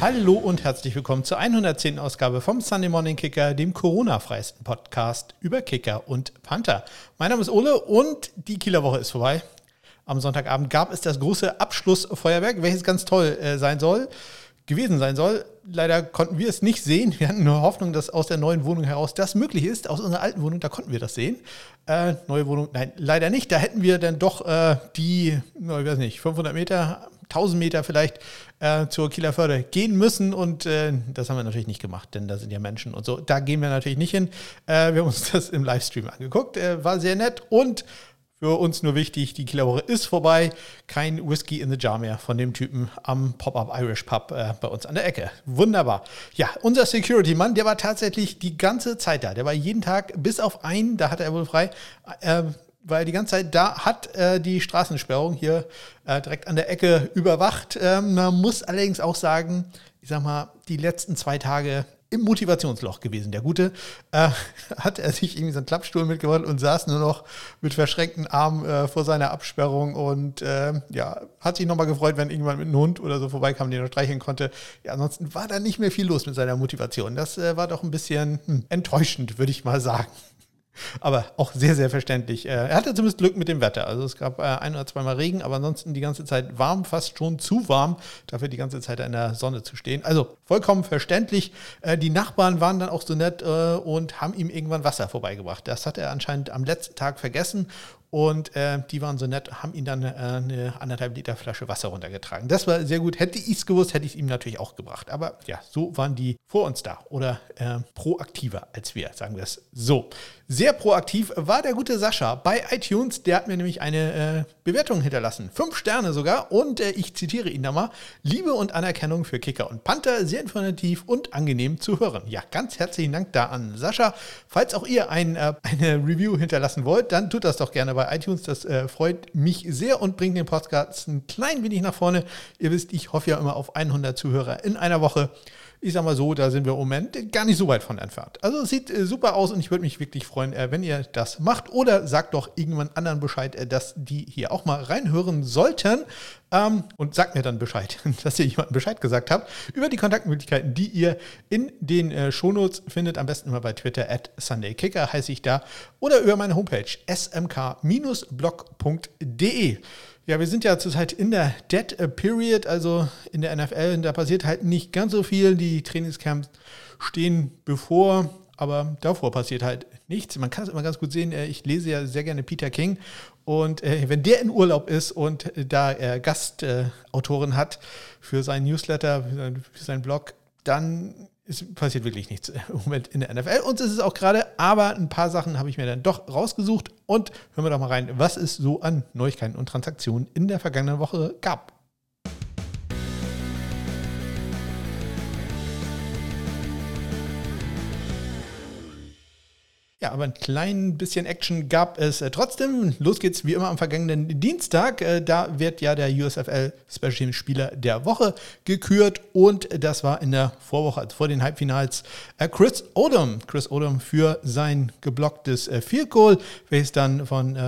Hallo und herzlich willkommen zur 110. Ausgabe vom Sunday Morning Kicker, dem Corona-freiesten Podcast über Kicker und Panther. Mein Name ist Ole und die Kieler Woche ist vorbei. Am Sonntagabend gab es das große Abschlussfeuerwerk, welches ganz toll äh, sein soll, gewesen sein soll. Leider konnten wir es nicht sehen. Wir hatten nur Hoffnung, dass aus der neuen Wohnung heraus das möglich ist. Aus unserer alten Wohnung, da konnten wir das sehen. Äh, neue Wohnung, nein, leider nicht. Da hätten wir dann doch äh, die, ich weiß nicht, 500 Meter 1000 Meter vielleicht äh, zur Kieler Förde gehen müssen und äh, das haben wir natürlich nicht gemacht, denn da sind ja Menschen und so. Da gehen wir natürlich nicht hin. Äh, wir haben uns das im Livestream angeguckt, äh, war sehr nett und für uns nur wichtig, die Kieler Woche ist vorbei. Kein Whisky in the Jar mehr von dem Typen am Pop-Up Irish Pub äh, bei uns an der Ecke. Wunderbar. Ja, unser Security-Mann, der war tatsächlich die ganze Zeit da. Der war jeden Tag bis auf einen, da hatte er wohl frei, äh, weil die ganze Zeit da hat äh, die Straßensperrung hier äh, direkt an der Ecke überwacht. Ähm, man muss allerdings auch sagen, ich sag mal, die letzten zwei Tage im Motivationsloch gewesen. Der Gute äh, hat er sich irgendwie so einen Klappstuhl mitgebracht und saß nur noch mit verschränkten Armen äh, vor seiner Absperrung und äh, ja, hat sich nochmal gefreut, wenn irgendwann mit einem Hund oder so vorbeikam, den er streicheln konnte. Ja, ansonsten war da nicht mehr viel los mit seiner Motivation. Das äh, war doch ein bisschen hm, enttäuschend, würde ich mal sagen. Aber auch sehr, sehr verständlich. Äh, er hatte zumindest Glück mit dem Wetter. Also es gab äh, ein oder zweimal Regen, aber ansonsten die ganze Zeit warm, fast schon zu warm, dafür die ganze Zeit in der Sonne zu stehen. Also vollkommen verständlich. Äh, die Nachbarn waren dann auch so nett und haben ihm irgendwann Wasser vorbeigebracht. Das hat er anscheinend am letzten Tag vergessen und äh, die waren so nett, haben ihm dann äh, eine anderthalb Liter Flasche Wasser runtergetragen. Das war sehr gut. Hätte ich es gewusst, hätte ich es ihm natürlich auch gebracht. Aber ja, so waren die vor uns da oder äh, proaktiver als wir, sagen wir es so. Sehr proaktiv war der gute Sascha bei iTunes. Der hat mir nämlich eine äh, Bewertung hinterlassen. Fünf Sterne sogar. Und äh, ich zitiere ihn da mal. Liebe und Anerkennung für Kicker und Panther. Sehr informativ und angenehm zu hören. Ja, ganz herzlichen Dank da an Sascha. Falls auch ihr ein, äh, eine Review hinterlassen wollt, dann tut das doch gerne bei iTunes. Das äh, freut mich sehr und bringt den Podcast ein klein wenig nach vorne. Ihr wisst, ich hoffe ja immer auf 100 Zuhörer in einer Woche ich sag mal so, da sind wir im Moment gar nicht so weit von entfernt. Also es sieht äh, super aus und ich würde mich wirklich freuen, äh, wenn ihr das macht. Oder sagt doch irgendwann anderen Bescheid, äh, dass die hier auch mal reinhören sollten. Ähm, und sagt mir dann Bescheid, dass ihr jemandem Bescheid gesagt habt über die Kontaktmöglichkeiten, die ihr in den äh, Shownotes findet. Am besten immer bei Twitter at SundayKicker heiße ich da. Oder über meine Homepage smk-blog.de. Ja, wir sind ja zurzeit in der Dead Period, also in der NFL. Und da passiert halt nicht ganz so viel. Die Trainingscamps stehen bevor, aber davor passiert halt nichts. Man kann es immer ganz gut sehen. Äh, ich lese ja sehr gerne Peter King. Und äh, wenn der in Urlaub ist und äh, da er Gastautoren hat für seinen Newsletter, für seinen Blog, dann es passiert wirklich nichts im Moment in der NFL. Und es ist auch gerade, aber ein paar Sachen habe ich mir dann doch rausgesucht. Und hören wir doch mal rein, was es so an Neuigkeiten und Transaktionen in der vergangenen Woche gab. Ja, aber ein klein bisschen Action gab es äh, trotzdem. Los geht's wie immer am vergangenen Dienstag. Äh, da wird ja der USFL Special Team Spieler der Woche gekürt und das war in der Vorwoche, also vor den Halbfinals, äh, Chris Odom. Chris Odom für sein geblocktes Field Goal, welches dann von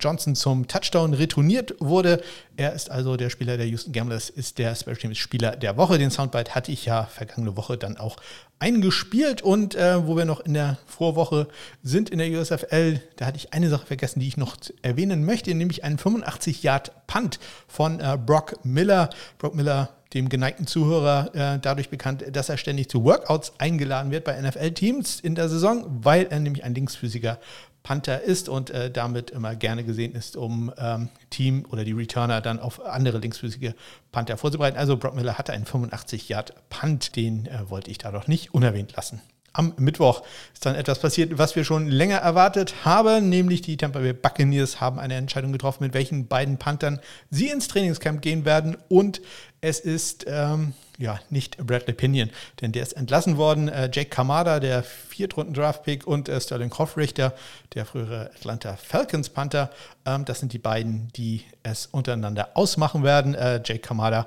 Johnson zum Touchdown retourniert wurde. Er ist also der Spieler der Houston Gamblers, ist der Special Teams Spieler der Woche. Den Soundbite hatte ich ja vergangene Woche dann auch eingespielt und äh, wo wir noch in der Vorwoche sind in der USFL, da hatte ich eine Sache vergessen, die ich noch erwähnen möchte, nämlich einen 85 Yard Punt von äh, Brock Miller. Brock Miller dem geneigten Zuhörer äh, dadurch bekannt, dass er ständig zu Workouts eingeladen wird bei NFL-Teams in der Saison, weil er nämlich ein Linksphysiker Panther ist und äh, damit immer gerne gesehen ist, um ähm, Team oder die Returner dann auf andere linksfüßige Panther vorzubereiten. Also Brock Miller hatte einen 85 Yard Punt, den äh, wollte ich da doch nicht unerwähnt lassen. Am Mittwoch ist dann etwas passiert, was wir schon länger erwartet haben, nämlich die Tampa Bay Buccaneers haben eine Entscheidung getroffen, mit welchen beiden Panthern sie ins Trainingscamp gehen werden. Und es ist ähm, ja nicht Bradley Pinion, denn der ist entlassen worden. Äh, Jake Kamada, der Viertrunden-Draftpick, und äh, Sterling Hoffrichter, der frühere Atlanta Falcons Panther. Ähm, das sind die beiden, die es untereinander ausmachen werden. Äh, Jake Kamada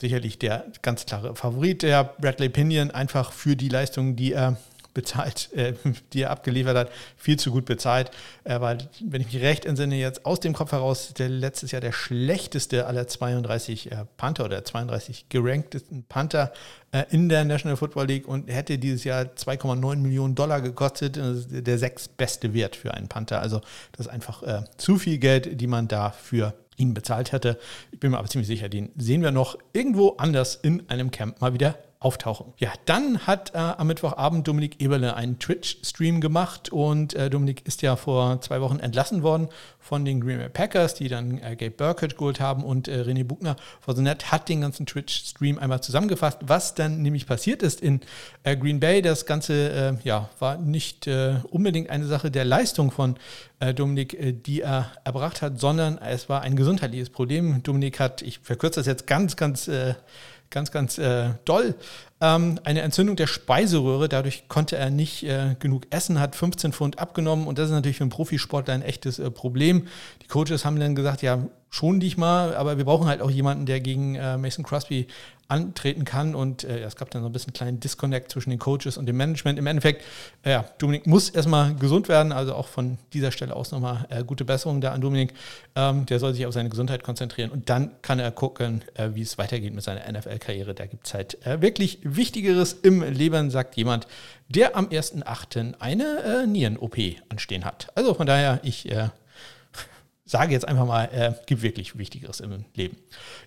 sicherlich der ganz klare Favorit, der Bradley Pinion, einfach für die Leistungen, die er bezahlt, äh, die er abgeliefert hat, viel zu gut bezahlt. Er war, wenn ich mich recht entsinne, jetzt aus dem Kopf heraus der letztes Jahr der schlechteste aller 32 äh, Panther oder 32 geranktesten Panther äh, in der National Football League und hätte dieses Jahr 2,9 Millionen Dollar gekostet. Der sechstbeste Wert für einen Panther. Also das ist einfach äh, zu viel Geld, die man da für ihn bezahlt hätte. Ich bin mir aber ziemlich sicher, den sehen wir noch irgendwo anders in einem Camp mal wieder auftauchen. Ja, dann hat äh, am Mittwochabend Dominik Eberle einen Twitch-Stream gemacht und äh, Dominik ist ja vor zwei Wochen entlassen worden von den Green Bay Packers, die dann äh, Gabe Burkett geholt haben und äh, René Buchner war so nett, hat den ganzen Twitch-Stream einmal zusammengefasst, was dann nämlich passiert ist in äh, Green Bay. Das Ganze äh, ja, war nicht unbedingt eine Sache der Leistung von Dominik, die er erbracht hat, sondern es war ein gesundheitliches Problem. Dominik hat, ich verkürze das jetzt ganz, ganz ganz, ganz äh, doll. Ähm, eine Entzündung der Speiseröhre, dadurch konnte er nicht äh, genug essen, hat 15 Pfund abgenommen und das ist natürlich für einen Profisportler ein echtes äh, Problem. Die Coaches haben dann gesagt, ja, schon dich mal, aber wir brauchen halt auch jemanden, der gegen äh, Mason Crosby antreten kann. Und äh, es gab dann so ein bisschen einen kleinen Disconnect zwischen den Coaches und dem Management. Im Endeffekt, äh, ja, Dominik muss erstmal gesund werden. Also auch von dieser Stelle aus nochmal äh, gute Besserung da an Dominik. Ähm, der soll sich auf seine Gesundheit konzentrieren und dann kann er gucken, äh, wie es weitergeht mit seiner NFL-Karriere. Da gibt es halt äh, wirklich Wichtigeres im Leben, sagt jemand, der am 1.8. eine äh, Nieren-OP anstehen hat. Also von daher, ich sage jetzt einfach mal, äh, gibt wirklich Wichtigeres im Leben.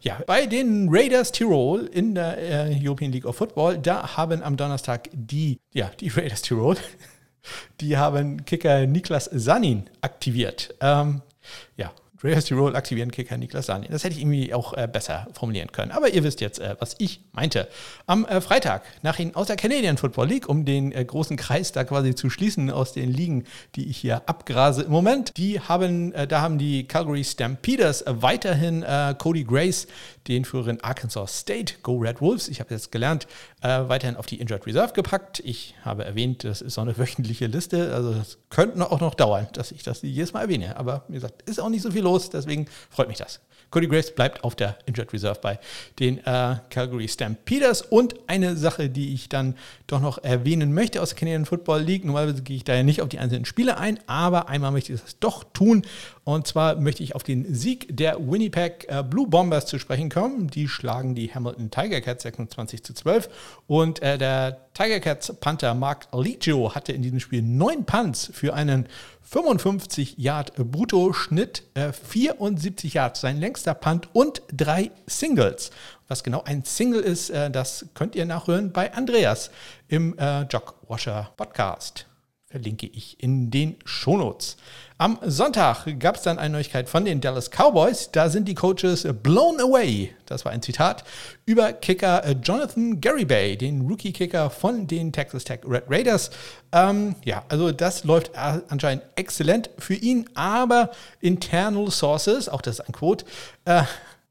Ja, bei den Raiders Tirol in der äh, European League of Football, da haben am Donnerstag die, ja, die Raiders Tirol, die haben Kicker Niklas Sanin aktiviert. Ähm, ja, Raiders Tirol aktivieren Kicker Niklas Sanin. Das hätte ich irgendwie auch äh, besser formulieren können. Aber ihr wisst jetzt, äh, was ich meinte. Am äh, Freitag, nach Ihnen aus der Canadian Football League, um den äh, großen Kreis da quasi zu schließen aus den Ligen, die ich hier abgrase im Moment, die haben, äh, da haben die Calgary Stampeders weiterhin äh, Cody Grace, den früheren Arkansas State Go Red Wolves, ich habe jetzt gelernt, weiterhin auf die Injured Reserve gepackt. Ich habe erwähnt, das ist so eine wöchentliche Liste, also das könnte auch noch dauern, dass ich das jedes Mal erwähne. Aber wie gesagt, ist auch nicht so viel los, deswegen freut mich das. Cody Grace bleibt auf der Injured Reserve bei den äh, Calgary Stampeders. Und eine Sache, die ich dann doch noch erwähnen möchte aus der Canadian Football League. Normalerweise gehe ich da ja nicht auf die einzelnen Spiele ein, aber einmal möchte ich das doch tun. Und zwar möchte ich auf den Sieg der Winnipeg äh, Blue Bombers zu sprechen kommen. Die schlagen die Hamilton Tiger Cats 26 zu 12. Und äh, der Tiger Cats Panther Mark Ligio hatte in diesem Spiel neun Punts für einen 55 Yard Brutto-Schnitt, äh, 74 Yards sein längster Punt und drei Singles. Was genau ein Single ist, äh, das könnt ihr nachhören bei Andreas im äh, Jogwasher Podcast. Verlinke ich in den Shownotes. Am Sonntag gab es dann eine Neuigkeit von den Dallas Cowboys. Da sind die Coaches blown away, das war ein Zitat, über Kicker äh, Jonathan Garibay, den Rookie-Kicker von den Texas Tech Red Raiders. Ähm, ja, also das läuft anscheinend exzellent für ihn, aber internal sources, auch das ist ein Quote, äh,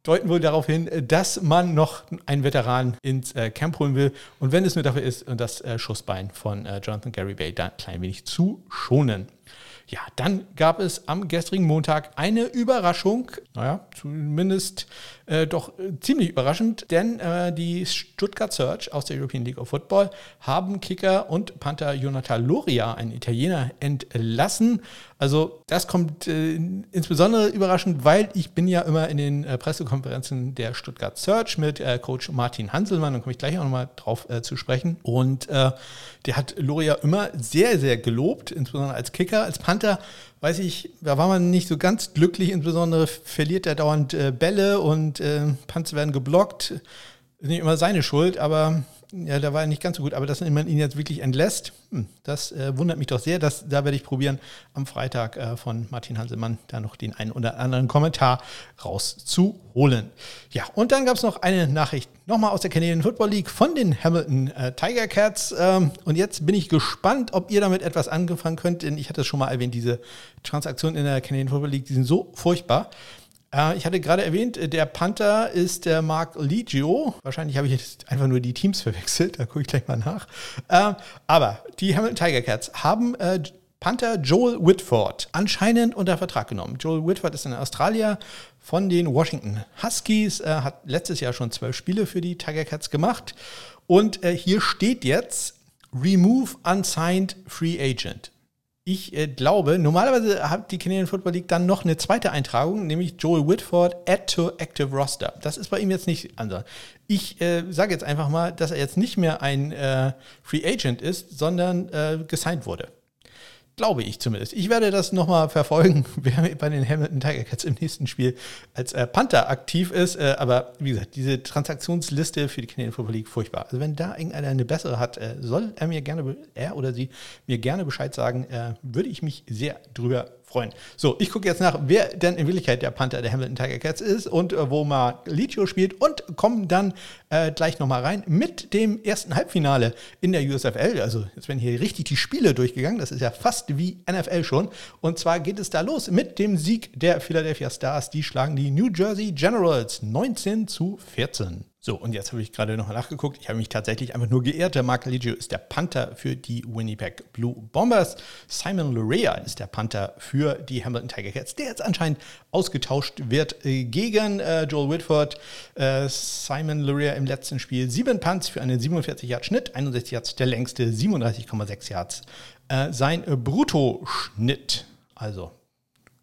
deuten wohl darauf hin, dass man noch einen Veteran ins äh, Camp holen will. Und wenn es nur dafür ist, das äh, Schussbein von äh, Jonathan Garibay da ein klein wenig zu schonen. Ja, dann gab es am gestrigen Montag eine Überraschung, naja, zumindest äh, doch äh, ziemlich überraschend, denn äh, die Stuttgart Search aus der European League of Football haben Kicker und Panther Jonathan Loria, ein Italiener, entlassen. Also das kommt äh, insbesondere überraschend, weil ich bin ja immer in den äh, Pressekonferenzen der Stuttgart Search mit Coach Martin Hanselmann, da komme ich gleich auch nochmal drauf zu sprechen. Und der hat Loria immer sehr, sehr gelobt, insbesondere als Kicker, als Panther weiß ich, da war man nicht so ganz glücklich, insbesondere verliert er dauernd äh, Bälle und Panzer werden geblockt. Ist nicht immer seine Schuld, aber ja, da war er nicht ganz so gut, aber dass man ihn jetzt wirklich entlässt, hm, das äh, wundert mich doch sehr. Das, da werde ich probieren, am Freitag äh, von Martin Hanselmann da noch den einen oder anderen Kommentar rauszuholen. Ja, und dann gab es noch eine Nachricht nochmal aus der Canadian Football League von den Hamilton äh, Tiger Cats. Ähm, und jetzt bin ich gespannt, ob ihr damit etwas angefangen könnt, denn ich hatte es schon mal erwähnt, diese Transaktionen in der Canadian Football League, die sind so furchtbar. Äh, ich hatte gerade erwähnt, äh, der Panther ist der Mark Ligio. Wahrscheinlich habe ich jetzt einfach nur die Teams verwechselt, da gucke ich gleich mal nach. Äh, aber die Hamilton Tiger Cats haben Panther Joel Whitford anscheinend unter Vertrag genommen. Joel Whitford ist ein Australier von den Washington Huskies, hat letztes Jahr schon zwölf Spiele für die Tiger Cats gemacht. Und hier steht jetzt, Remove Unsigned Free Agent. Ich äh, glaube, normalerweise hat die Canadian Football League dann noch eine zweite Eintragung, nämlich Joel Whitford Add to Active Roster. Das ist bei ihm jetzt nicht anders. Ich äh, sage jetzt einfach mal, dass er jetzt nicht mehr ein äh, Free Agent ist, sondern äh, gesigned wurde. Glaube ich zumindest. Ich werde das nochmal verfolgen, wer bei den Hamilton Tiger Cats im nächsten Spiel als äh, Panther aktiv ist. Äh, aber wie gesagt, diese Transaktionsliste für die Canadian Football League furchtbar. Also wenn da irgendeiner eine bessere hat, äh, soll er mir gerne, er oder sie mir gerne Bescheid sagen, äh, würde ich mich sehr drüber freuen. So, ich gucke jetzt nach, wer denn in Wirklichkeit der Panther der Hamilton Tiger Cats ist und äh, wo Mark Licio spielt und kommen dann äh, gleich nochmal rein mit dem ersten Halbfinale in der USFL. Also jetzt werden hier richtig die Spiele durchgegangen. Das ist ja fast wie NFL schon. Und zwar geht es da los mit dem Sieg der Philadelphia Stars. Die schlagen die New Jersey Generals 19 zu 14. So, und jetzt habe ich gerade noch nachgeguckt. Ich habe mich tatsächlich einfach nur geehrt. Der Mark Liggio ist der Panther für die Winnipeg Blue Bombers. Simon Lurea ist der Panther für die Hamilton Tiger Cats, der jetzt anscheinend ausgetauscht wird äh, gegen äh, Joel Whitford. Äh, Simon Lurea im letzten Spiel sieben Punts für einen 47 Yard Schnitt, 61 Yards der längste, 37,6 Yards. Äh, sein Bruttoschnitt, also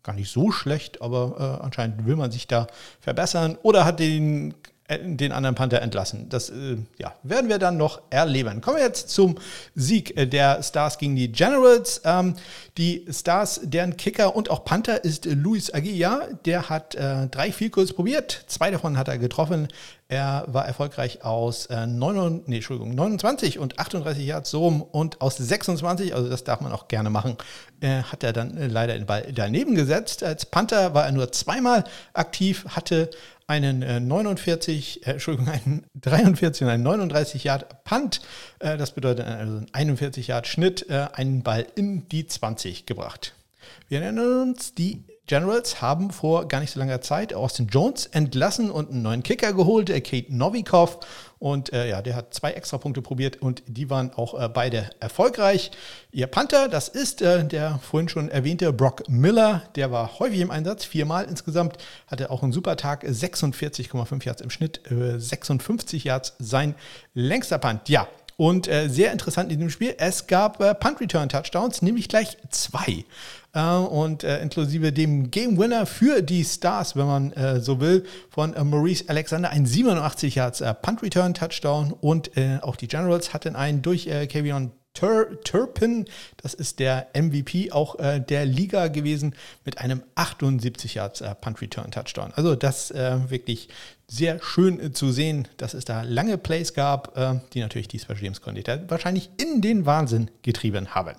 gar nicht so schlecht, aber äh, anscheinend will man sich da verbessern oder hat den äh, den anderen Panther entlassen. Das äh, ja, werden wir dann noch erleben. Kommen wir jetzt zum Sieg äh, der Stars gegen die Generals. Ähm, die Stars, deren Kicker und auch Panther ist Luis Aguilla. Der hat äh, drei Vielkurs probiert. Zwei davon hat er getroffen. Er war erfolgreich aus äh, 9, nee, 29 und 38 Yards rum und aus 26, also das darf man auch gerne machen, äh, hat er dann äh, leider den Ball daneben gesetzt. Als Panther war er nur zweimal aktiv, hatte einen äh, 49, äh, Entschuldigung, einen 43 und einen 39 Yard Punt. Äh, das bedeutet also einen 41 Yard Schnitt, äh, einen Ball in die 20 gebracht. Wir erinnern uns, die Generals haben vor gar nicht so langer Zeit Austin Jones entlassen und einen neuen Kicker geholt, äh, Kate Novikov. Und äh, ja, der hat zwei Extrapunkte probiert und die waren auch äh, beide erfolgreich. Ihr Panther, das ist äh, der vorhin schon erwähnte Brock Miller. Der war häufig im Einsatz, viermal insgesamt. Hatte auch einen super Tag, 46,5 Yards im Schnitt, 56 äh, Yards sein längster Punt. Ja, und äh, sehr interessant in dem Spiel, es gab äh, Punt-Return-Touchdowns, nämlich gleich zwei. Äh, und äh, inklusive dem Game Winner für die Stars, wenn man äh, so will, von äh, Maurice Alexander, ein 87 Yards äh, Punt Return Touchdown. Und auch die Generals hatten einen durch äh, Kavion Tur Turpin, das ist der MVP auch äh, der Liga gewesen, mit einem 78 Yards äh, Punt Return Touchdown. Also das äh, wirklich sehr schön zu sehen, dass es da lange Plays gab, die natürlich die Special Games Coordinator wahrscheinlich in den Wahnsinn getrieben haben.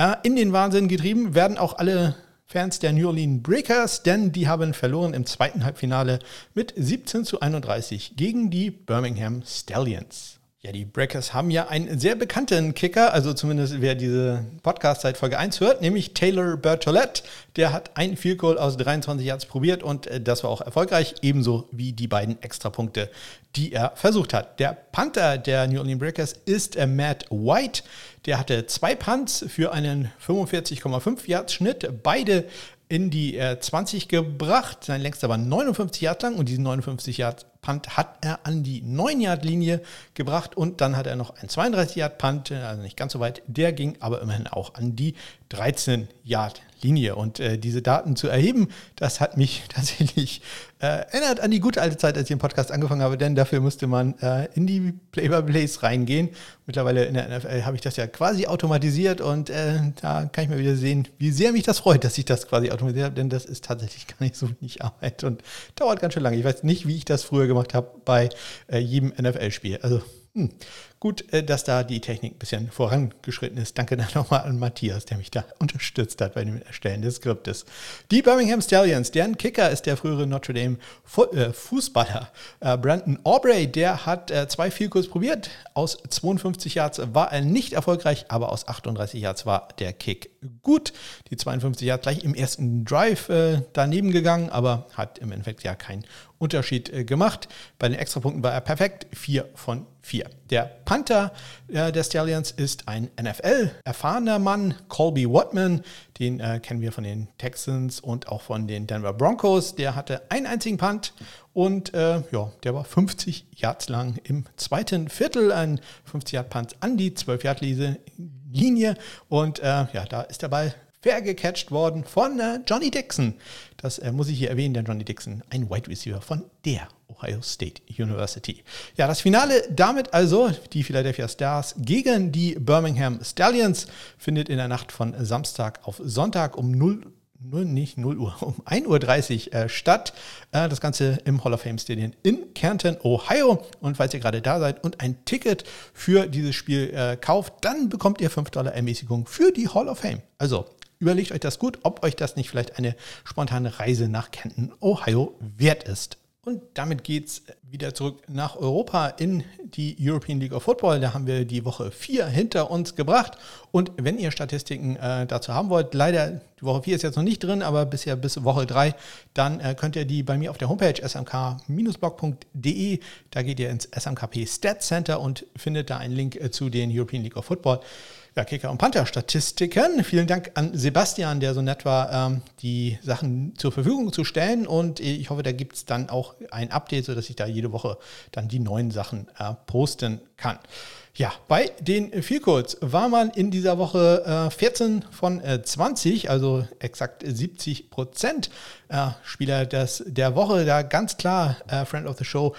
Äh, in den Wahnsinn getrieben werden auch alle Fans der New Orleans Breakers, denn die haben verloren im zweiten Halbfinale mit 17 zu 31 gegen die Birmingham Stallions. Ja, die Breakers haben ja einen sehr bekannten Kicker, also zumindest wer diese Podcast seit Folge 1 hört, nämlich Taylor Bertolette. Der hat ein Field Goal aus 23 Yards probiert und äh, das war auch erfolgreich, ebenso wie die beiden Extrapunkte, die er versucht hat. Der Panther der New Orleans Breakers ist äh, Matt White. Der hatte zwei Punts für einen 45,5 Yards Schnitt, beide in die äh, 20 gebracht. Sein längster war 59 Yards lang und diesen 59 Yards Punt hat er an die 9-Yard-Linie gebracht und dann hat er noch einen 32-Yard-Punt, also nicht ganz so weit, der ging aber immerhin auch an die 13-Yard-Linie. Linie. Und äh, diese Daten zu erheben, das hat mich tatsächlich äh, erinnert an die gute alte Zeit, als ich den Podcast angefangen habe, denn dafür musste man äh, in die Play-by-Plays reingehen. Mittlerweile in der NFL habe ich das ja quasi automatisiert und äh, da kann ich mal wieder sehen, wie sehr mich das freut, dass ich das quasi automatisiert habe, denn das ist tatsächlich gar nicht so wenig Arbeit und dauert ganz schön lange. Ich weiß nicht, wie ich das früher gemacht habe bei äh, jedem NFL-Spiel. Also hm. Gut, äh, dass da die Technik ein bisschen vorangeschritten ist. Danke dann nochmal an Matthias, der mich da unterstützt hat bei dem Erstellen des Skriptes. Die Birmingham Stallions, deren Kicker ist der frühere Notre Dame äh, Fußballer äh, Brandon Aubrey. Der hat zwei Vielkurs probiert. Aus 52 Yards war er nicht erfolgreich, aber aus 38 Yards war der Kick gut. Die 52 Yards gleich im ersten Drive daneben gegangen, aber hat im Endeffekt ja keinen Unterschied gemacht. Bei den Extrapunkten war er perfekt. Vier von vier. Der Panther der Stallions ist ein NFL-erfahrener Mann, Colby Watman. Den äh, kennen wir von den Texans und auch von den Denver Broncos. Der hatte einen einzigen Punt und äh, ja, der war 50 Yards lang im zweiten Viertel. Ein 50 Yard Punt an die 12 Yard Linie. Und äh, ja, da ist der Ball fair gecatcht worden von äh, Johnny Dixon. Das äh, muss ich hier erwähnen, denn Johnny Dixon, ein Wide Receiver von der Ohio State University. Ja, das Finale damit also, die Philadelphia Stars gegen die Birmingham Stallions, findet in der Nacht von Samstag auf Sonntag um 0 0, nicht 0 Uhr, um 1.30 Uhr äh, statt. Äh, das Ganze im Hall of Fame Stadium in Canton, Ohio. Und falls ihr gerade da seid und ein Ticket für dieses Spiel äh, kauft, dann bekommt ihr 5 Dollar Ermäßigung für die Hall of Fame. Also überlegt euch das gut, ob euch das nicht vielleicht eine spontane Reise nach Canton, Ohio wert ist. Und damit geht es wieder zurück nach Europa in die European League of Football. Da haben wir die Woche 4 hinter uns gebracht. Und wenn ihr Statistiken äh, dazu haben wollt, leider, die Woche 4 ist jetzt noch nicht drin, aber bisher bis Woche 3, dann äh, könnt ihr die bei mir auf der Homepage smk-blog.de, da geht ihr ins SMKP Stats Center und findet da einen Link äh, zu den European League of Football ja, Kicker- und Panther-Statistiken. Vielen Dank an Sebastian, der so nett war, ähm, die Sachen zur Verfügung zu stellen. Und ich hoffe, da gibt es dann auch ein Update, sodass ich da jede Woche dann die neuen Sachen äh, posten kann. Ja, bei den Vielcodes war man in dieser Woche äh, 14 von äh, 20, also exakt 70 Prozent äh, Spieler des, der Woche. Da ganz klar äh, Friend of the Show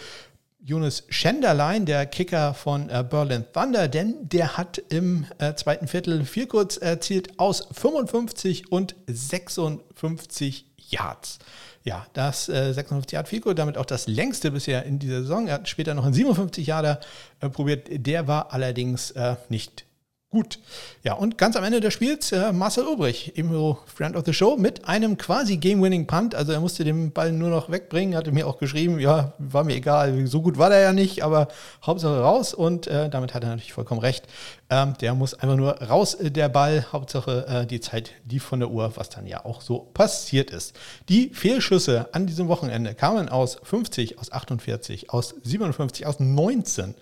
Jonas Schenderlein, der Kicker von äh, Berlin Thunder, denn der hat im äh, zweiten Viertel vier kurz erzielt aus 55 und 56 Yards. Ja, das äh, 56 Yard Field damit auch das längste bisher in dieser Saison. Er hat später noch einen 57 Yarder äh, probiert. Der war allerdings äh, nicht Gut. Ja, und ganz am Ende des Spiels äh, Marcel Ulbrich, ebenso Friend of the Show, mit einem quasi Game-Winning-Punt. Also er musste den Ball nur noch wegbringen, hatte mir auch geschrieben, ja, war mir egal, so gut war der ja nicht, aber Hauptsache raus und äh, damit hat er natürlich vollkommen recht. Ähm, der muss einfach nur raus, äh, der Ball. Hauptsache äh, die Zeit lief von der Uhr, was dann ja auch so passiert ist. Die Fehlschüsse an diesem Wochenende kamen aus 50, aus 48, aus 57, aus 19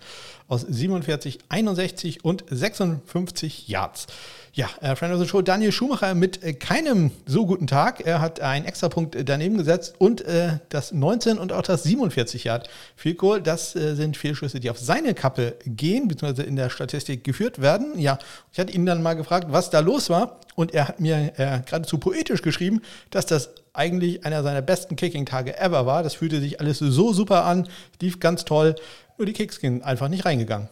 aus 47, 61 und 56 Yards. Ja, äh, Friend of the Show Daniel Schumacher mit äh, keinem so guten Tag. Er hat einen extra Punkt äh, daneben gesetzt und äh, das 19 und auch das 47 Yard Field Goal, das äh, sind Fehlschüsse, die auf seine Kappe gehen, beziehungsweise in der Statistik geführt werden. Ja, ich hatte ihn dann mal gefragt, was da los war und er hat mir äh, geradezu poetisch geschrieben, dass das eigentlich einer seiner besten Kicking-Tage ever war. Das fühlte sich alles so super an, lief ganz toll. Nur die Kicks sind einfach nicht reingegangen.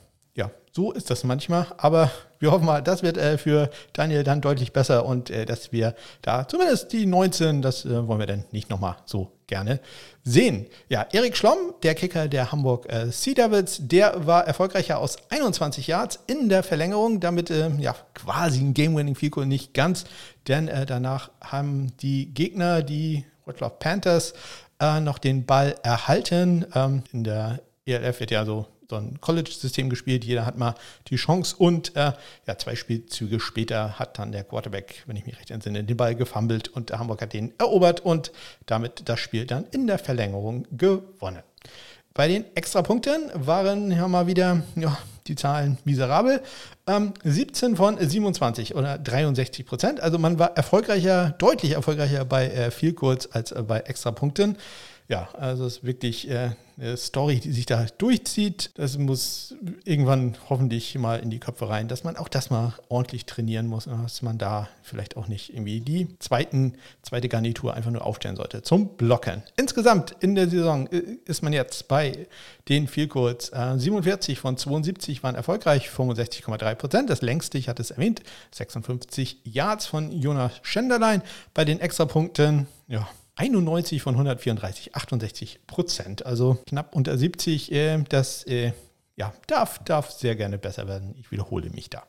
So ist das manchmal. Aber wir hoffen mal, das wird äh, für Daniel dann deutlich besser und äh, dass wir da zumindest die 19, das äh, wollen wir dann nicht nochmal so gerne sehen. Ja, Erik Schlomm, der Kicker der Hamburg äh, Sea Devils, der war erfolgreicher aus 21 Yards in der Verlängerung, damit äh, ja quasi ein Game-Winning Field Goal nicht ganz, denn äh, danach haben die Gegner, die Wroclaw Panthers, noch den Ball erhalten. Ähm, in der ELF wird ja so, so ein College-System gespielt. Jeder hat mal die Chance und äh, ja, zwei Spielzüge später hat dann der Quarterback, wenn ich mich recht entsinne, den Ball gefummelt und der Hamburg hat den erobert und damit das Spiel dann in der Verlängerung gewonnen. Bei den Extrapunkten waren ja mal wieder ja, die Zahlen miserabel. Ähm, 17 von 27 oder 63 Prozent. Also man war erfolgreicher, deutlich erfolgreicher bei äh, viel kurz als äh, bei Extrapunkten. Ja, also es ist wirklich äh, eine Story, die sich da durchzieht. Das muss irgendwann hoffentlich mal in die Köpfe rein, dass man auch das mal ordentlich trainieren muss und dass man da vielleicht auch nicht irgendwie die zweiten, zweite Garnitur einfach nur aufstellen sollte zum Blocken. Insgesamt in der Saison äh, ist man jetzt bei den Vielkurz. Äh, 47 von 72 waren erfolgreich, 65,3 Prozent. Das längste, ich hatte es erwähnt, 56 Yards von Jonas Schenderlein. Bei den Extrapunkten, ja, 91 von 134, 68 Prozent. Also knapp unter 70. Äh, das äh, ja, darf, darf sehr gerne besser werden. Ich wiederhole mich da.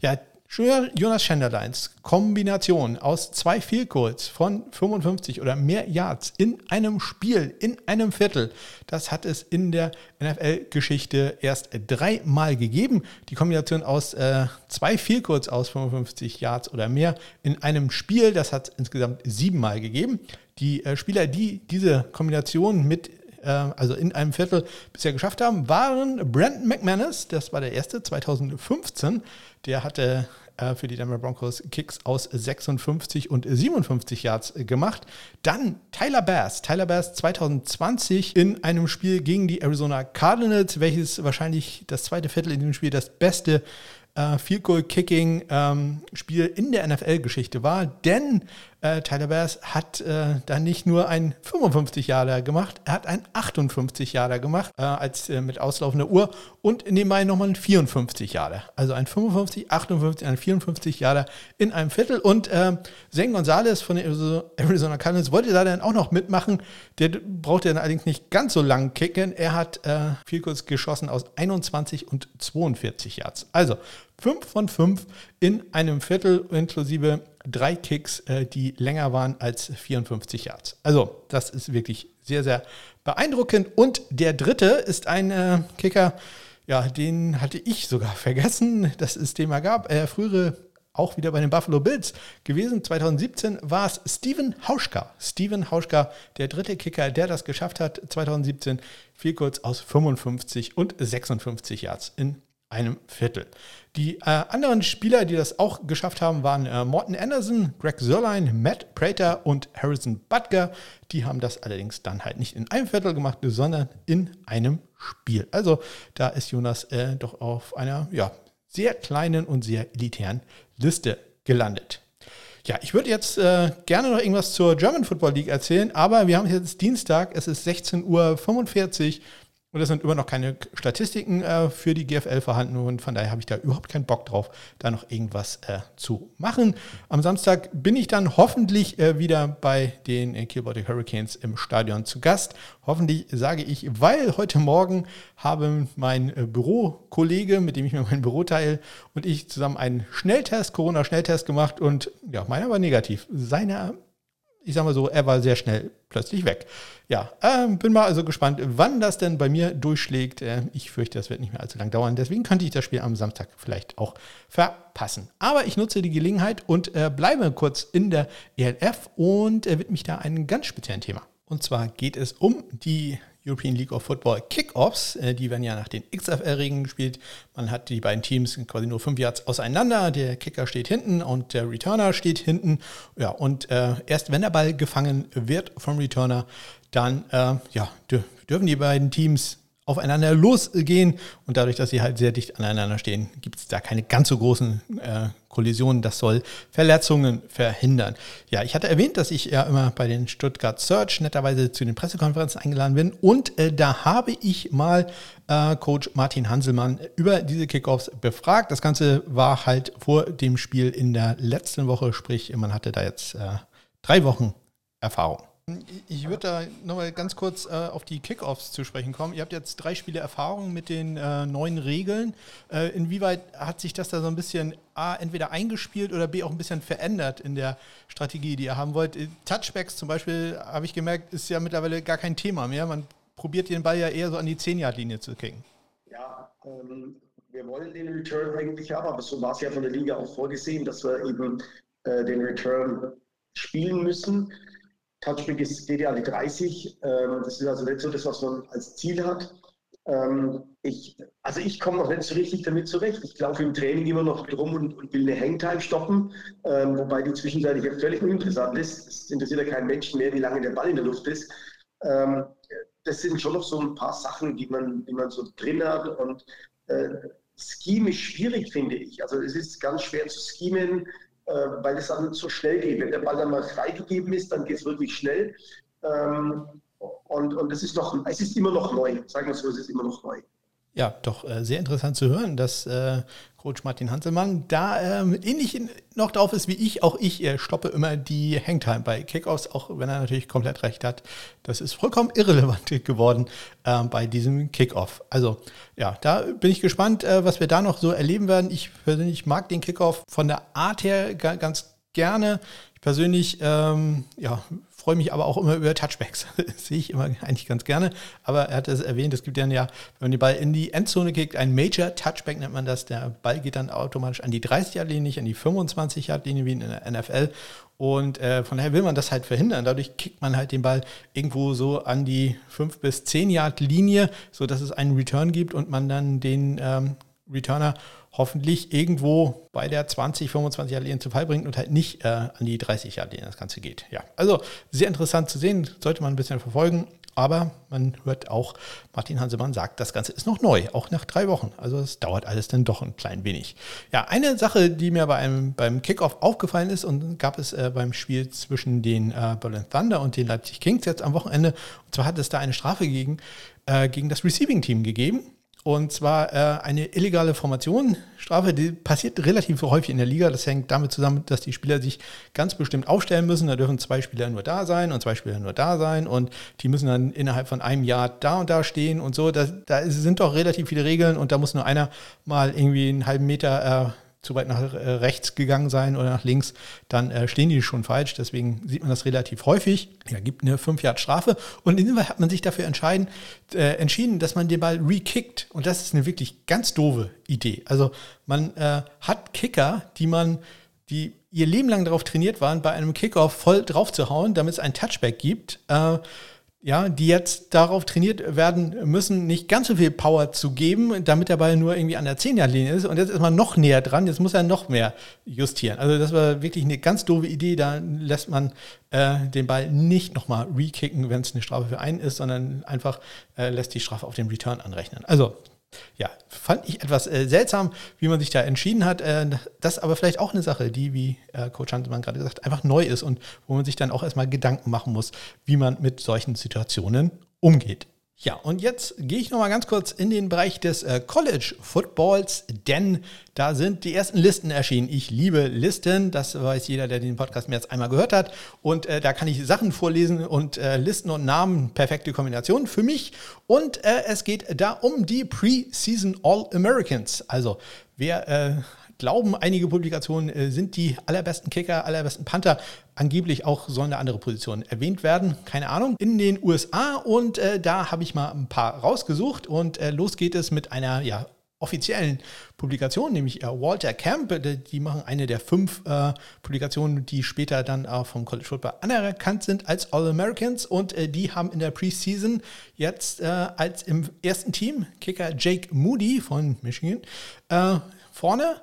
Ja, Jonas Schenderleins Kombination aus zwei Fehlcodes von 55 oder mehr Yards in einem Spiel, in einem Viertel, das hat es in der NFL-Geschichte erst dreimal gegeben. Die Kombination aus äh, zwei Fehlcodes aus 55 Yards oder mehr in einem Spiel, das hat es insgesamt siebenmal gegeben. Die äh, Spieler, die diese Kombination mit äh, also in einem Viertel bisher geschafft haben, waren Brandon McManus, das war der erste, 2015. Der hatte äh, für die Denver Broncos Kicks aus 56 und 57 Yards gemacht. Dann Tyler Bass. Tyler Bass 2020 in einem Spiel gegen die Arizona Cardinals, welches wahrscheinlich das zweite Viertel in dem Spiel das beste äh, Field Goal Kicking ähm, Spiel in der NFL-Geschichte war, denn äh, Tyler Bass hat äh, da nicht nur ein 55 Jahre gemacht, er hat ein 58 Jahre gemacht, äh, als äh, mit auslaufender Uhr und nebenbei nochmal ein 54 Jahre. Also ein 55, 58, ein 54 Jahre in einem Viertel. Und äh, Zane Gonzalez von den Arizona Cardinals wollte da dann auch noch mitmachen. Der brauchte dann allerdings nicht ganz so lang kicken. Er hat äh, viel kurz geschossen aus 21 und 42 Yards. Also 5 von 5 in einem Viertel inklusive drei Kicks, äh, die länger waren als 54 Yards. Also, das ist wirklich sehr, sehr beeindruckend. Und der dritte ist ein äh, Kicker, ja, den hatte ich sogar vergessen, dass es Thema gab. Er frühere auch wieder bei den Buffalo Bills gewesen. 2017 war es Steven Hauschka. Steven Hauschka, der dritte Kicker, der das geschafft hat. 2017 viel kurz aus 55 und 56 Yards in einem Viertel. Die äh, anderen Spieler, die das auch geschafft haben, waren äh, Morton Anderson, Greg Zerline, Matt Prater und Harrison Butker. Die haben das allerdings dann halt nicht in einem Viertel gemacht, sondern in einem Spiel. Also da ist Jonas äh, doch auf einer ja, sehr kleinen und sehr elitären Liste gelandet. Ja, ich würde jetzt äh, gerne noch irgendwas zur German Football League erzählen, aber wir haben jetzt Dienstag, es ist 16.45 Uhr und es sind immer noch keine Statistiken äh, für die GFL vorhanden und von daher habe ich da überhaupt keinen Bock drauf, da noch irgendwas äh, zu machen. Am Samstag bin ich dann hoffentlich äh, wieder bei den äh, Kiel Hurricanes im Stadion zu Gast. Hoffentlich sage ich, weil heute Morgen haben mein äh, Bürokollege, mit dem ich mir mein Büro teile, und ich zusammen einen Schnelltest, Corona-Schnelltest gemacht und ja, meiner war negativ. Seiner ich sag mal so, er war sehr schnell plötzlich weg. Ja, äh, bin mal also gespannt, wann das denn bei mir durchschlägt. Äh, ich fürchte, das wird nicht mehr allzu lang dauern. Deswegen könnte ich das Spiel am Samstag vielleicht auch verpassen. Aber ich nutze die Gelegenheit und äh, bleibe kurz in der ELF und äh, widme mich da einem ganz speziellen Thema. Und zwar geht es um die European League of Football Kickoffs. Äh, die werden ja nach den XFL-Regeln gespielt. Man hat die beiden Teams quasi nur fünf Yards auseinander. Der Kicker steht hinten und der Returner steht hinten. Ja, und äh, erst wenn der Ball gefangen wird vom Returner, dann äh, ja, dürfen die beiden Teams aufeinander losgehen und dadurch, dass sie halt sehr dicht aneinander stehen, gibt es da keine ganz so großen äh, Kollisionen. Das soll Verletzungen verhindern. Ja, ich hatte erwähnt, dass ich ja immer bei den Stuttgart Search netterweise zu den Pressekonferenzen eingeladen bin und äh, da habe ich mal äh, Coach Martin Hanselmann über diese Kickoffs befragt. Das Ganze war halt vor dem Spiel in der letzten Woche, sprich man hatte da jetzt äh, drei Wochen Erfahrung. Ich würde da nochmal ganz kurz äh, auf die Kickoffs zu sprechen kommen. Ihr habt jetzt drei Spiele Erfahrung mit den äh, neuen Regeln. Äh, inwieweit hat sich das da so ein bisschen A, entweder eingespielt oder B, auch ein bisschen verändert in der Strategie, die ihr haben wollt? Äh, Touchbacks zum Beispiel, habe ich gemerkt, ist ja mittlerweile gar kein Thema mehr. Man probiert den Ball ja eher so an die 10-Yard-Linie zu kicken. Ja, ähm, wir wollen den Return eigentlich haben, aber so war es ja von der Liga auch vorgesehen, dass wir eben äh, den Return spielen müssen. Touchback ist, geht ja an die 30. Ähm, das ist also nicht so das, was man als Ziel hat. Ähm, ich, also ich komme noch nicht so richtig damit zurecht. Ich laufe im Training immer noch drum und, und will eine Hangtime stoppen, ähm, wobei die zwischenzeitlich ja völlig uninteressant ist. Es interessiert ja keinen Menschen mehr, wie lange der Ball in der Luft ist. Ähm, das sind schon noch so ein paar Sachen, die man, die man so drin hat. Und äh, Scheme ist schwierig, finde ich. Also es ist ganz schwer zu schemen. Äh, weil es dann so schnell geht. Wenn der Ball dann mal freigegeben ist, dann geht es wirklich schnell. Ähm, und, und es ist noch, es ist immer noch neu, sagen wir so, es ist immer noch neu. Ja, doch äh, sehr interessant zu hören, dass äh, Coach Martin Hanselmann da ähm, ähnlich noch drauf ist wie ich. Auch ich äh, stoppe immer die Hangtime bei Kickoffs, auch wenn er natürlich komplett recht hat. Das ist vollkommen irrelevant geworden äh, bei diesem Kickoff. Also ja, da bin ich gespannt, äh, was wir da noch so erleben werden. Ich persönlich mag den Kickoff von der Art her ganz gerne. Ich persönlich ähm, ja, freue mich aber auch immer über Touchbacks. Sehe ich immer eigentlich ganz gerne. Aber er hat es erwähnt, es gibt dann ja, wenn man den Ball in die Endzone kickt, ein Major Touchback nennt man das. Der Ball geht dann automatisch an die 30-Yard-Linie, nicht an die 25-Yard-Linie wie in der NFL. Und äh, von daher will man das halt verhindern. Dadurch kickt man halt den Ball irgendwo so an die 5 bis 10 Yard Linie, sodass es einen Return gibt und man dann den ähm, Returner hoffentlich irgendwo bei der 20, 25 Yard Linie zu Fall bringt und halt nicht äh, an die 30 Yard Linie das Ganze geht. Ja, also sehr interessant zu sehen, sollte man ein bisschen verfolgen. Aber man hört auch, Martin Hansemann sagt, das Ganze ist noch neu, auch nach drei Wochen. Also es dauert alles dann doch ein klein wenig. Ja, eine Sache, die mir bei einem, beim Kickoff aufgefallen ist und gab es äh, beim Spiel zwischen den äh, Berlin Thunder und den Leipzig Kings jetzt am Wochenende. Und zwar hat es da eine Strafe gegen, äh, gegen das Receiving Team gegeben. Und zwar äh, eine illegale Formation. Strafe, die passiert relativ häufig in der Liga. Das hängt damit zusammen, dass die Spieler sich ganz bestimmt aufstellen müssen. Da dürfen zwei Spieler nur da sein und zwei Spieler nur da sein. Und die müssen dann innerhalb von einem Jahr da und da stehen und so. Da, da sind doch relativ viele Regeln und da muss nur einer mal irgendwie einen halben Meter äh, zu weit nach äh, rechts gegangen sein oder nach links, dann äh, stehen die schon falsch. Deswegen sieht man das relativ häufig. Ja, gibt eine 5 Yard Strafe. Und in dem Fall hat man sich dafür entscheiden, äh, entschieden, dass man den Ball re-kickt. Und das ist eine wirklich ganz doofe Idee. Also man äh, hat Kicker, die man, die ihr Leben lang darauf trainiert waren, bei einem Kickoff voll drauf zu hauen, damit es ein Touchback gibt. Äh, ja, die jetzt darauf trainiert werden müssen, nicht ganz so viel Power zu geben, damit der Ball nur irgendwie an der 10 linie ist. Und jetzt ist man noch näher dran, jetzt muss er noch mehr justieren. Also das war wirklich eine ganz doofe Idee. Da lässt man äh, den Ball nicht nochmal rekicken, wenn es eine Strafe für einen ist, sondern einfach äh, lässt die Strafe auf den Return anrechnen. Also ja, fand ich etwas äh, seltsam, wie man sich da entschieden hat. Äh, das aber vielleicht auch eine Sache, die, wie äh, Coach Hansemann gerade gesagt einfach neu ist und wo man sich dann auch erstmal Gedanken machen muss, wie man mit solchen Situationen umgeht. Ja, und jetzt gehe ich nochmal ganz kurz in den Bereich des äh, College Footballs, denn da sind die ersten Listen erschienen. Ich liebe Listen, das weiß jeder, der den Podcast mehr als einmal gehört hat. Und äh, da kann ich Sachen vorlesen und äh, Listen und Namen, perfekte Kombination für mich. Und äh, es geht da um die Preseason All-Americans. Also wer äh, glauben einige Publikationen, äh, sind die allerbesten Kicker, allerbesten Panther. Angeblich auch sollen da andere Positionen erwähnt werden. Keine Ahnung. In den USA und äh, da habe ich mal ein paar rausgesucht und äh, los geht es mit einer ja, offiziellen Publikation, nämlich äh, Walter Camp. Die machen eine der fünf äh, Publikationen, die später dann äh, vom College Football anerkannt sind als All-Americans. Und äh, die haben in der Preseason jetzt äh, als im ersten Team Kicker Jake Moody von Michigan äh, vorne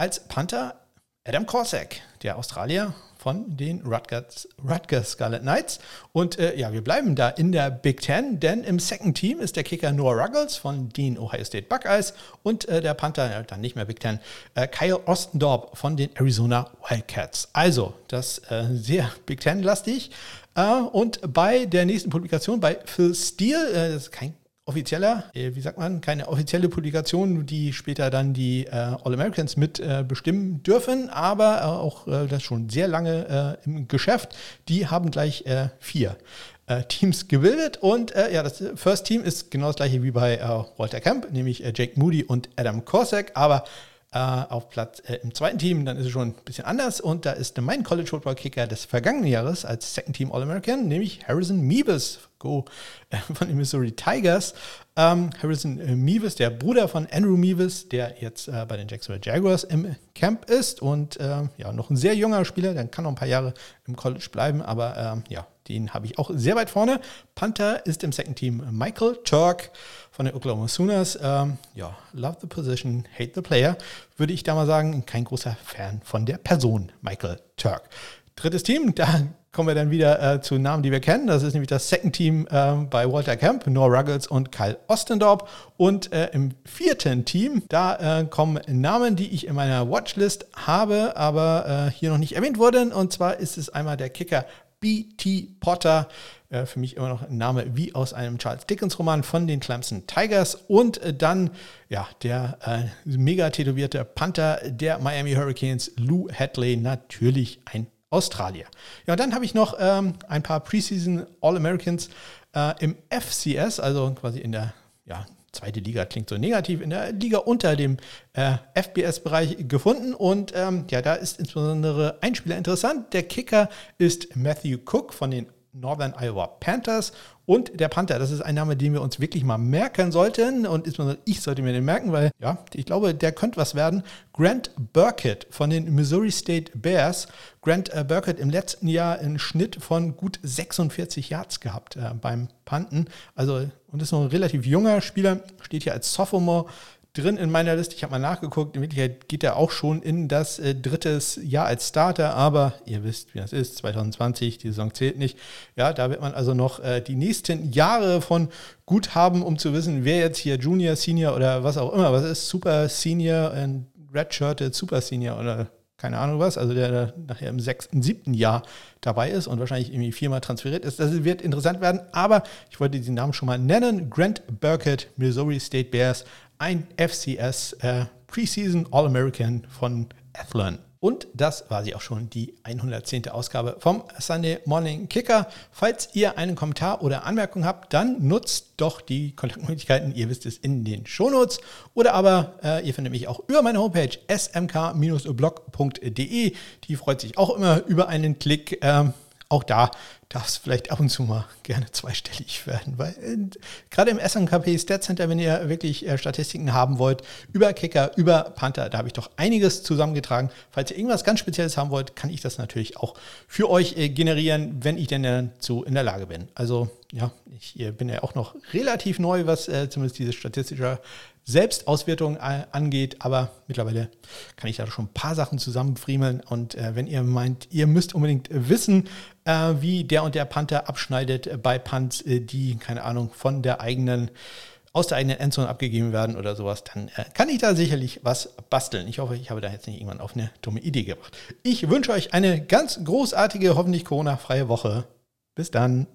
als Panther Adam Corsack, der Australier von den Rutgers, Rutgers Scarlet Knights. Und äh, ja, wir bleiben da in der Big Ten, denn im Second Team ist der Kicker Noah Ruggles von den Ohio State Buckeyes und äh, der Panther, äh, dann nicht mehr Big Ten, äh, Kyle Ostendorp von den Arizona Wildcats. Also, das äh, sehr Big Ten-lastig. Äh, und bei der nächsten Publikation, bei Phil Steele, das ist kein offizieller, äh, wie sagt man, keine offizielle Publikation, die später dann die äh, All-Americans mit äh, bestimmen dürfen, aber äh, auch äh, das schon sehr lange äh, im Geschäft. Die haben gleich vier Teams gebildet. Und ja, das First Team ist genau das gleiche wie bei Walter Camp, nämlich Jake Moody und Adam Korsak, aber auf Platz äh, im zweiten Team, dann ist es schon ein bisschen anders. Und da ist mein College Football Kicker des vergangenen Jahres als Second Team All-American, nämlich Harrison Meebus Go äh, von den Missouri Tigers. Ähm, Harrison äh, Meeves, der Bruder von Andrew Meeves, der jetzt äh, bei den Jacksonville Jaguars im Camp ist und ähm, ja, noch ein sehr junger Spieler, der kann noch ein paar Jahre im College bleiben, aber ähm, ja, den habe ich auch sehr weit vorne. Panther ist im Second Team Michael Turk von den Oklahoma Sooners. Ähm, ja, love the position, hate the player, würde ich da mal sagen. Kein großer Fan von der Person Michael Turk. Drittes Team, da kommen wir dann wieder äh, zu Namen, die wir kennen. Das ist nämlich das Second Team äh, bei Walter Camp, Noah Ruggles und Kyle Ostendorp. Und äh, im vierten Team, da äh, kommen Namen, die ich in meiner Watchlist habe, aber äh, hier noch nicht erwähnt wurden. Und zwar ist es einmal der Kicker B.T. Potter. Äh, für mich immer noch ein Name wie aus einem Charles Dickens-Roman von den Clemson Tigers. Und dann ja, der mega tätowierte Panther der Miami Hurricanes, Lou Hadley, natürlich ein Australier. Ja, und dann habe ich noch ähm, ein paar Preseason All-Americans äh, im FCS, also quasi in der ja, zweite Liga klingt so negativ, in der Liga unter dem äh, FBS-Bereich gefunden. Und ähm, ja, da ist insbesondere ein Spieler interessant. Der Kicker ist Matthew Cook von den Northern Iowa Panthers und der Panther, das ist ein Name, den wir uns wirklich mal merken sollten. Und ich sollte mir den merken, weil ja, ich glaube, der könnte was werden. Grant Burkett von den Missouri State Bears. Grant äh, Burkett im letzten Jahr einen Schnitt von gut 46 Yards gehabt äh, beim Panten. Also, und ist noch ein relativ junger Spieler, steht hier als Sophomore drin in meiner Liste. Ich habe mal nachgeguckt. In Wirklichkeit geht er auch schon in das äh, drittes Jahr als Starter, aber ihr wisst, wie das ist. 2020, die Saison zählt nicht. Ja, da wird man also noch äh, die nächsten Jahre von gut haben, um zu wissen, wer jetzt hier Junior, Senior oder was auch immer, was ist Super Senior, ein Redshirted Super Senior oder keine Ahnung was, also der nachher im sechsten, siebten Jahr dabei ist und wahrscheinlich irgendwie viermal transferiert ist. Das wird interessant werden, aber ich wollte den Namen schon mal nennen. Grant Burkett, Missouri State Bears, ein FCS äh, Preseason All-American von Athlon. Und das war sie auch schon, die 110. Ausgabe vom Sunday Morning Kicker. Falls ihr einen Kommentar oder Anmerkung habt, dann nutzt doch die Kontaktmöglichkeiten, ihr wisst es, in den Shownotes. Oder aber äh, ihr findet mich auch über meine Homepage smk-blog.de. Die freut sich auch immer über einen Klick. Ähm, auch da darf es vielleicht ab und zu mal gerne zweistellig werden, weil äh, gerade im SNKP Stat Center, wenn ihr wirklich äh, Statistiken haben wollt, über Kicker, über Panther, da habe ich doch einiges zusammengetragen. Falls ihr irgendwas ganz Spezielles haben wollt, kann ich das natürlich auch für euch äh, generieren, wenn ich denn dazu in der Lage bin. Also ja, ich bin ja auch noch relativ neu, was äh, zumindest diese statistische Selbstauswertung äh, angeht, aber mittlerweile kann ich da schon ein paar Sachen zusammenfriemeln und äh, wenn ihr meint, ihr müsst unbedingt wissen, äh, wie der und der Panther abschneidet bei Punts, äh, die, keine Ahnung, von der eigenen aus der eigenen Endzone abgegeben werden oder sowas, dann äh, kann ich da sicherlich was basteln. Ich hoffe, ich habe da jetzt nicht irgendwann auf eine dumme Idee gebracht. Ich wünsche euch eine ganz großartige, hoffentlich Corona-freie Woche. Bis dann.